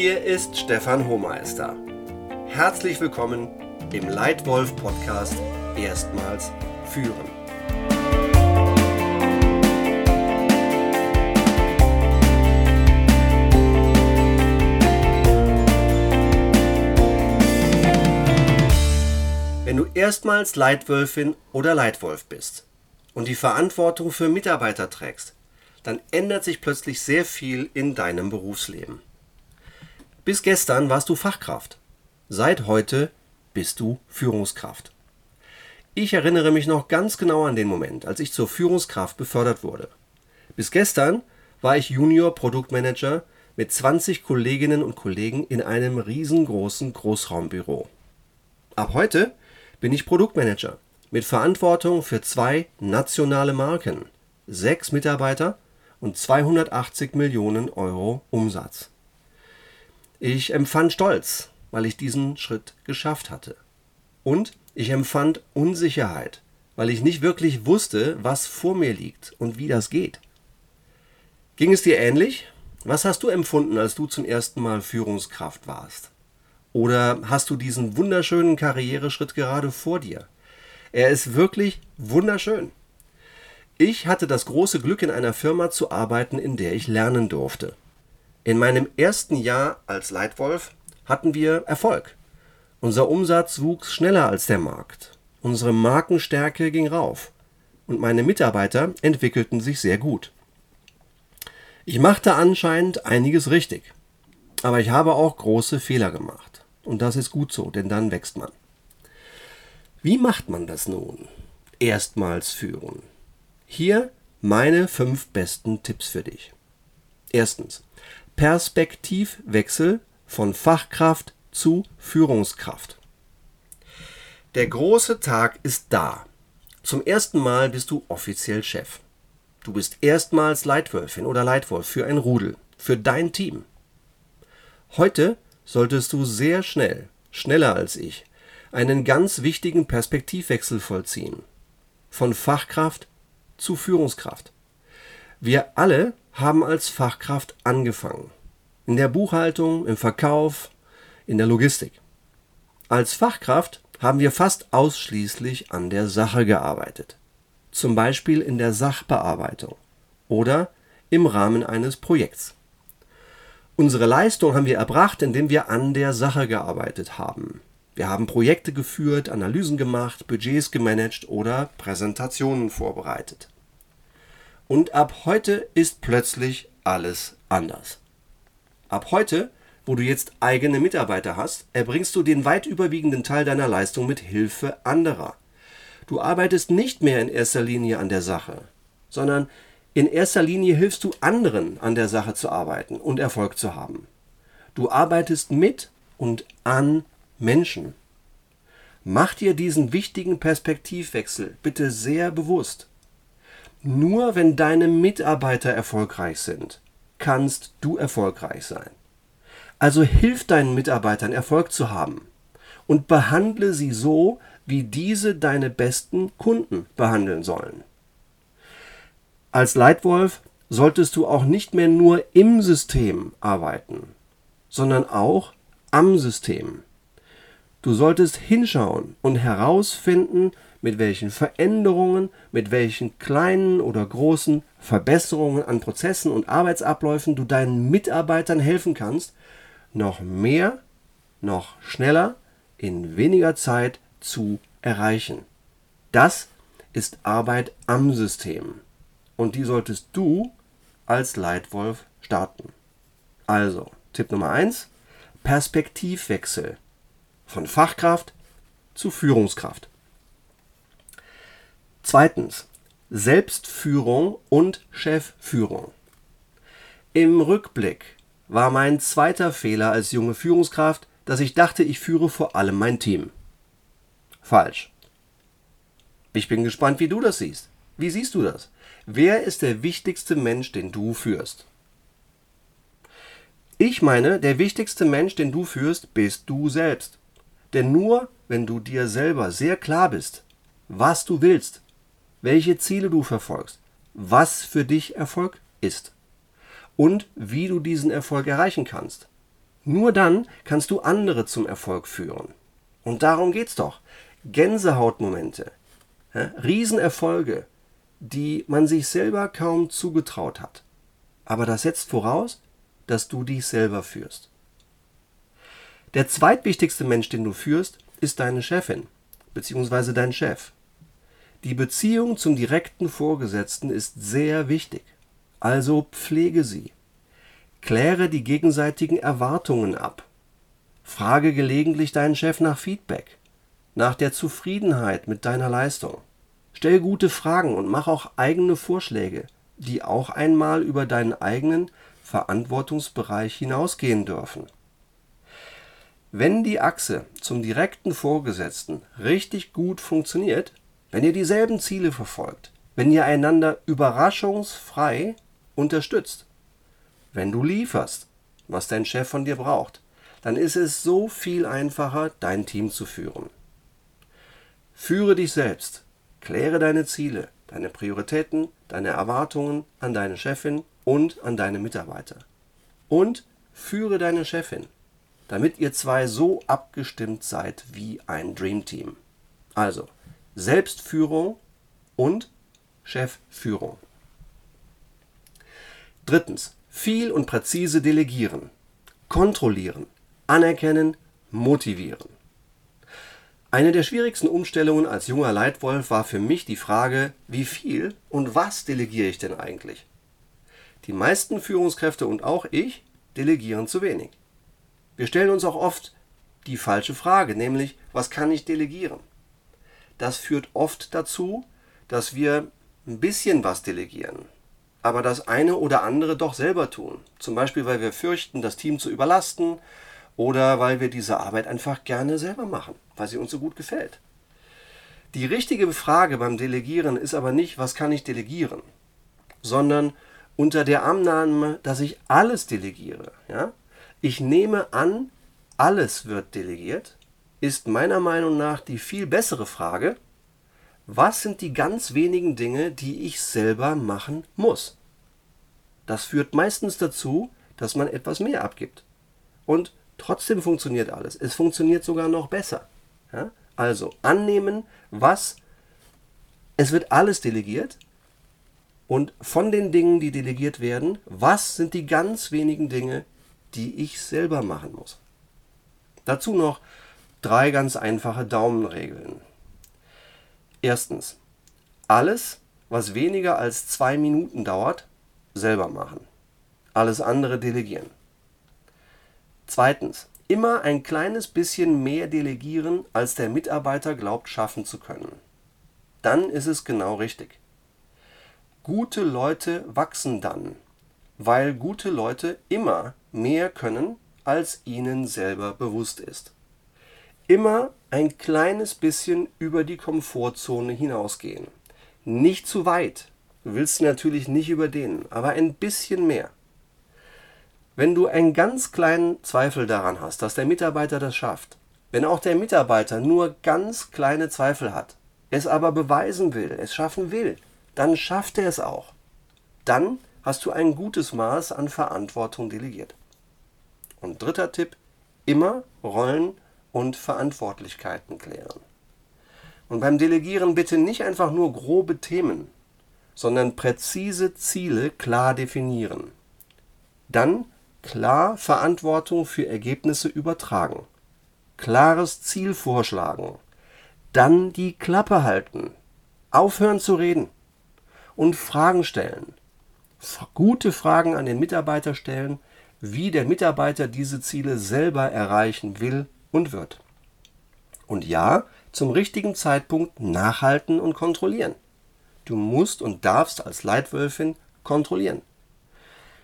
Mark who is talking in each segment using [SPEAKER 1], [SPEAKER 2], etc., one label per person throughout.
[SPEAKER 1] Hier ist Stefan Hohmeister. Herzlich willkommen im Leitwolf Podcast Erstmals führen. Wenn du erstmals Leitwölfin oder Leitwolf bist und die Verantwortung für Mitarbeiter trägst, dann ändert sich plötzlich sehr viel in deinem Berufsleben. Bis gestern warst du Fachkraft. Seit heute bist du Führungskraft. Ich erinnere mich noch ganz genau an den Moment, als ich zur Führungskraft befördert wurde. Bis gestern war ich Junior Produktmanager mit 20 Kolleginnen und Kollegen in einem riesengroßen Großraumbüro. Ab heute bin ich Produktmanager mit Verantwortung für zwei nationale Marken, sechs Mitarbeiter und 280 Millionen Euro Umsatz. Ich empfand Stolz, weil ich diesen Schritt geschafft hatte. Und ich empfand Unsicherheit, weil ich nicht wirklich wusste, was vor mir liegt und wie das geht. Ging es dir ähnlich? Was hast du empfunden, als du zum ersten Mal Führungskraft warst? Oder hast du diesen wunderschönen Karriereschritt gerade vor dir? Er ist wirklich wunderschön. Ich hatte das große Glück, in einer Firma zu arbeiten, in der ich lernen durfte. In meinem ersten Jahr als Leitwolf hatten wir Erfolg. Unser Umsatz wuchs schneller als der Markt. Unsere Markenstärke ging rauf. Und meine Mitarbeiter entwickelten sich sehr gut. Ich machte anscheinend einiges richtig. Aber ich habe auch große Fehler gemacht. Und das ist gut so, denn dann wächst man. Wie macht man das nun? Erstmals führen. Hier meine fünf besten Tipps für dich. Erstens. Perspektivwechsel von Fachkraft zu Führungskraft. Der große Tag ist da. Zum ersten Mal bist du offiziell Chef. Du bist erstmals Leitwölfin oder Leitwolf für ein Rudel, für dein Team. Heute solltest du sehr schnell, schneller als ich, einen ganz wichtigen Perspektivwechsel vollziehen. Von Fachkraft zu Führungskraft. Wir alle haben als Fachkraft angefangen. In der Buchhaltung, im Verkauf, in der Logistik. Als Fachkraft haben wir fast ausschließlich an der Sache gearbeitet. Zum Beispiel in der Sachbearbeitung oder im Rahmen eines Projekts. Unsere Leistung haben wir erbracht, indem wir an der Sache gearbeitet haben. Wir haben Projekte geführt, Analysen gemacht, Budgets gemanagt oder Präsentationen vorbereitet. Und ab heute ist plötzlich alles anders. Ab heute, wo du jetzt eigene Mitarbeiter hast, erbringst du den weit überwiegenden Teil deiner Leistung mit Hilfe anderer. Du arbeitest nicht mehr in erster Linie an der Sache, sondern in erster Linie hilfst du anderen an der Sache zu arbeiten und Erfolg zu haben. Du arbeitest mit und an Menschen. Mach dir diesen wichtigen Perspektivwechsel bitte sehr bewusst. Nur wenn deine Mitarbeiter erfolgreich sind, kannst du erfolgreich sein. Also hilf deinen Mitarbeitern Erfolg zu haben und behandle sie so, wie diese deine besten Kunden behandeln sollen. Als Leitwolf solltest du auch nicht mehr nur im System arbeiten, sondern auch am System. Du solltest hinschauen und herausfinden, mit welchen Veränderungen, mit welchen kleinen oder großen Verbesserungen an Prozessen und Arbeitsabläufen du deinen Mitarbeitern helfen kannst, noch mehr, noch schneller, in weniger Zeit zu erreichen. Das ist Arbeit am System. Und die solltest du als Leitwolf starten. Also, Tipp Nummer 1, Perspektivwechsel von Fachkraft zu Führungskraft. Zweitens, Selbstführung und Chefführung. Im Rückblick war mein zweiter Fehler als junge Führungskraft, dass ich dachte, ich führe vor allem mein Team. Falsch. Ich bin gespannt, wie du das siehst. Wie siehst du das? Wer ist der wichtigste Mensch, den du führst? Ich meine, der wichtigste Mensch, den du führst, bist du selbst. Denn nur wenn du dir selber sehr klar bist, was du willst, welche Ziele du verfolgst, was für dich Erfolg ist und wie du diesen Erfolg erreichen kannst. Nur dann kannst du andere zum Erfolg führen. Und darum geht's doch. Gänsehautmomente, Riesenerfolge, die man sich selber kaum zugetraut hat. Aber das setzt voraus, dass du dich selber führst. Der zweitwichtigste Mensch, den du führst, ist deine Chefin bzw. dein Chef. Die Beziehung zum direkten Vorgesetzten ist sehr wichtig, also pflege sie. Kläre die gegenseitigen Erwartungen ab. Frage gelegentlich deinen Chef nach Feedback, nach der Zufriedenheit mit deiner Leistung. Stell gute Fragen und mach auch eigene Vorschläge, die auch einmal über deinen eigenen Verantwortungsbereich hinausgehen dürfen. Wenn die Achse zum direkten Vorgesetzten richtig gut funktioniert, wenn ihr dieselben Ziele verfolgt, wenn ihr einander überraschungsfrei unterstützt, wenn du lieferst, was dein Chef von dir braucht, dann ist es so viel einfacher, dein Team zu führen. Führe dich selbst, kläre deine Ziele, deine Prioritäten, deine Erwartungen an deine Chefin und an deine Mitarbeiter. Und führe deine Chefin, damit ihr zwei so abgestimmt seid wie ein Dream Team. Also Selbstführung und Chefführung. Drittens, viel und präzise delegieren, kontrollieren, anerkennen, motivieren. Eine der schwierigsten Umstellungen als junger Leitwolf war für mich die Frage, wie viel und was delegiere ich denn eigentlich? Die meisten Führungskräfte und auch ich delegieren zu wenig. Wir stellen uns auch oft die falsche Frage, nämlich was kann ich delegieren? Das führt oft dazu, dass wir ein bisschen was delegieren, aber das eine oder andere doch selber tun. Zum Beispiel, weil wir fürchten, das Team zu überlasten oder weil wir diese Arbeit einfach gerne selber machen, weil sie uns so gut gefällt. Die richtige Frage beim Delegieren ist aber nicht, was kann ich delegieren, sondern unter der Annahme, dass ich alles delegiere. Ja? Ich nehme an, alles wird delegiert, ist meiner Meinung nach die viel bessere Frage, was sind die ganz wenigen Dinge, die ich selber machen muss? Das führt meistens dazu, dass man etwas mehr abgibt. Und trotzdem funktioniert alles. Es funktioniert sogar noch besser. Ja? Also annehmen, was es wird alles delegiert. Und von den Dingen, die delegiert werden, was sind die ganz wenigen Dinge, die ich selber machen muss? Dazu noch drei ganz einfache Daumenregeln. Erstens, alles, was weniger als zwei Minuten dauert, selber machen. Alles andere delegieren. Zweitens, immer ein kleines bisschen mehr delegieren, als der Mitarbeiter glaubt schaffen zu können. Dann ist es genau richtig. Gute Leute wachsen dann, weil gute Leute immer mehr können, als ihnen selber bewusst ist immer ein kleines bisschen über die Komfortzone hinausgehen. Nicht zu weit. Du willst sie natürlich nicht überdehnen, aber ein bisschen mehr. Wenn du einen ganz kleinen Zweifel daran hast, dass der Mitarbeiter das schafft, wenn auch der Mitarbeiter nur ganz kleine Zweifel hat, es aber beweisen will, es schaffen will, dann schafft er es auch. Dann hast du ein gutes Maß an Verantwortung delegiert. Und dritter Tipp, immer Rollen und Verantwortlichkeiten klären. Und beim Delegieren bitte nicht einfach nur grobe Themen, sondern präzise Ziele klar definieren. Dann klar Verantwortung für Ergebnisse übertragen. Klares Ziel vorschlagen. Dann die Klappe halten. Aufhören zu reden. Und Fragen stellen. Gute Fragen an den Mitarbeiter stellen, wie der Mitarbeiter diese Ziele selber erreichen will und wird. Und ja, zum richtigen Zeitpunkt nachhalten und kontrollieren. Du musst und darfst als Leitwölfin kontrollieren.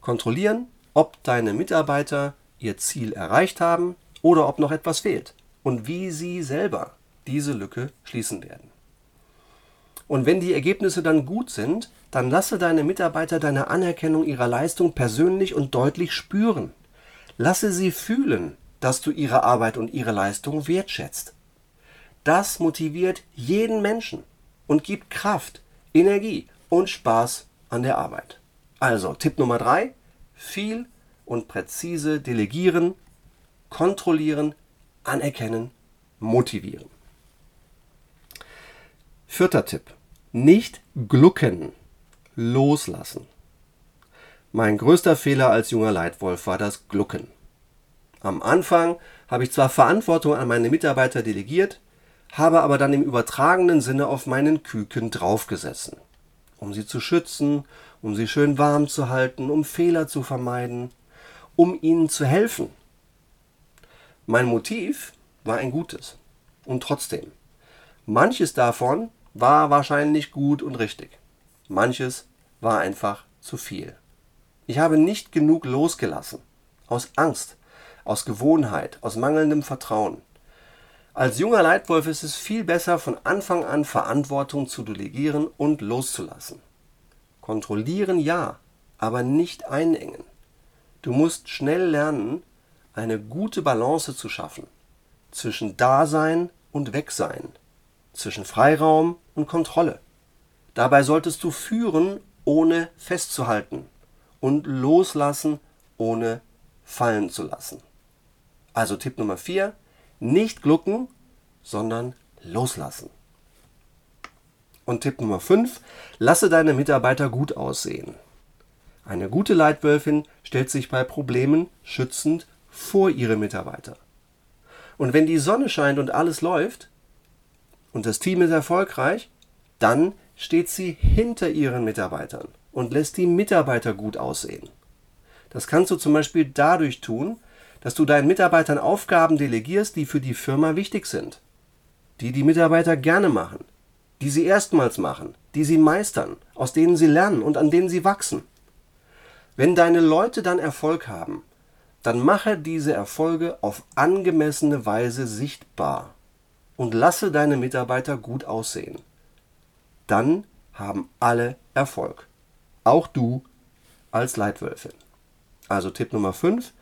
[SPEAKER 1] Kontrollieren, ob deine Mitarbeiter ihr Ziel erreicht haben oder ob noch etwas fehlt und wie sie selber diese Lücke schließen werden. Und wenn die Ergebnisse dann gut sind, dann lasse deine Mitarbeiter deine Anerkennung ihrer Leistung persönlich und deutlich spüren. Lasse sie fühlen, dass du ihre Arbeit und ihre Leistung wertschätzt. Das motiviert jeden Menschen und gibt Kraft, Energie und Spaß an der Arbeit. Also Tipp Nummer drei: viel und präzise delegieren, kontrollieren, anerkennen, motivieren. Vierter Tipp. Nicht glucken. Loslassen. Mein größter Fehler als junger Leitwolf war das Glucken. Am Anfang habe ich zwar Verantwortung an meine Mitarbeiter delegiert, habe aber dann im übertragenen Sinne auf meinen Küken draufgesessen, um sie zu schützen, um sie schön warm zu halten, um Fehler zu vermeiden, um ihnen zu helfen. Mein Motiv war ein gutes. Und trotzdem, manches davon war wahrscheinlich gut und richtig. Manches war einfach zu viel. Ich habe nicht genug losgelassen. Aus Angst, aus Gewohnheit, aus mangelndem Vertrauen. Als junger Leitwolf ist es viel besser, von Anfang an Verantwortung zu delegieren und loszulassen. Kontrollieren ja, aber nicht einengen. Du musst schnell lernen, eine gute Balance zu schaffen zwischen Dasein und Wegsein, zwischen Freiraum und Kontrolle. Dabei solltest du führen, ohne festzuhalten und loslassen, ohne fallen zu lassen. Also Tipp Nummer 4, nicht glucken, sondern loslassen. Und Tipp Nummer 5, lasse deine Mitarbeiter gut aussehen. Eine gute Leitwölfin stellt sich bei Problemen schützend vor ihre Mitarbeiter. Und wenn die Sonne scheint und alles läuft und das Team ist erfolgreich, dann steht sie hinter ihren Mitarbeitern und lässt die Mitarbeiter gut aussehen. Das kannst du zum Beispiel dadurch tun, dass du deinen Mitarbeitern Aufgaben delegierst, die für die Firma wichtig sind, die die Mitarbeiter gerne machen, die sie erstmals machen, die sie meistern, aus denen sie lernen und an denen sie wachsen. Wenn deine Leute dann Erfolg haben, dann mache diese Erfolge auf angemessene Weise sichtbar und lasse deine Mitarbeiter gut aussehen. Dann haben alle Erfolg. Auch du als Leitwölfin. Also Tipp Nummer 5,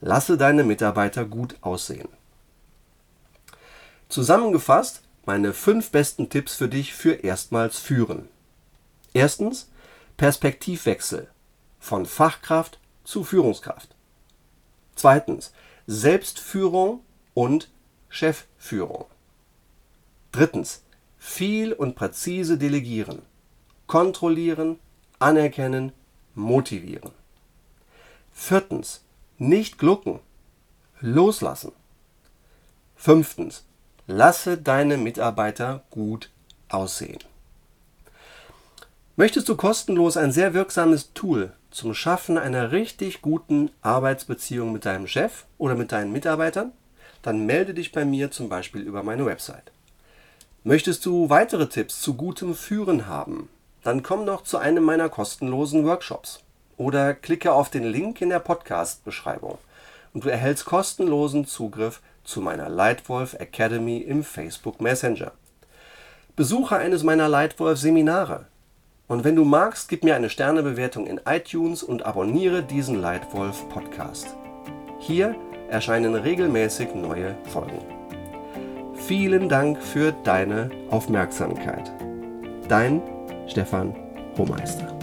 [SPEAKER 1] Lasse deine Mitarbeiter gut aussehen. Zusammengefasst meine fünf besten Tipps für dich für erstmals führen. Erstens Perspektivwechsel von Fachkraft zu Führungskraft. Zweitens Selbstführung und Chefführung. Drittens viel und präzise delegieren, kontrollieren, anerkennen, motivieren. Viertens nicht glucken. Loslassen. Fünftens. Lasse deine Mitarbeiter gut aussehen. Möchtest du kostenlos ein sehr wirksames Tool zum Schaffen einer richtig guten Arbeitsbeziehung mit deinem Chef oder mit deinen Mitarbeitern? Dann melde dich bei mir zum Beispiel über meine Website. Möchtest du weitere Tipps zu gutem Führen haben? Dann komm doch zu einem meiner kostenlosen Workshops oder klicke auf den Link in der Podcast-Beschreibung und du erhältst kostenlosen Zugriff zu meiner Lightwolf Academy im Facebook Messenger. Besuche eines meiner Lightwolf-Seminare. Und wenn du magst, gib mir eine Sternebewertung in iTunes und abonniere diesen Lightwolf Podcast. Hier erscheinen regelmäßig neue Folgen. Vielen Dank für deine Aufmerksamkeit. Dein Stefan Hohmeister.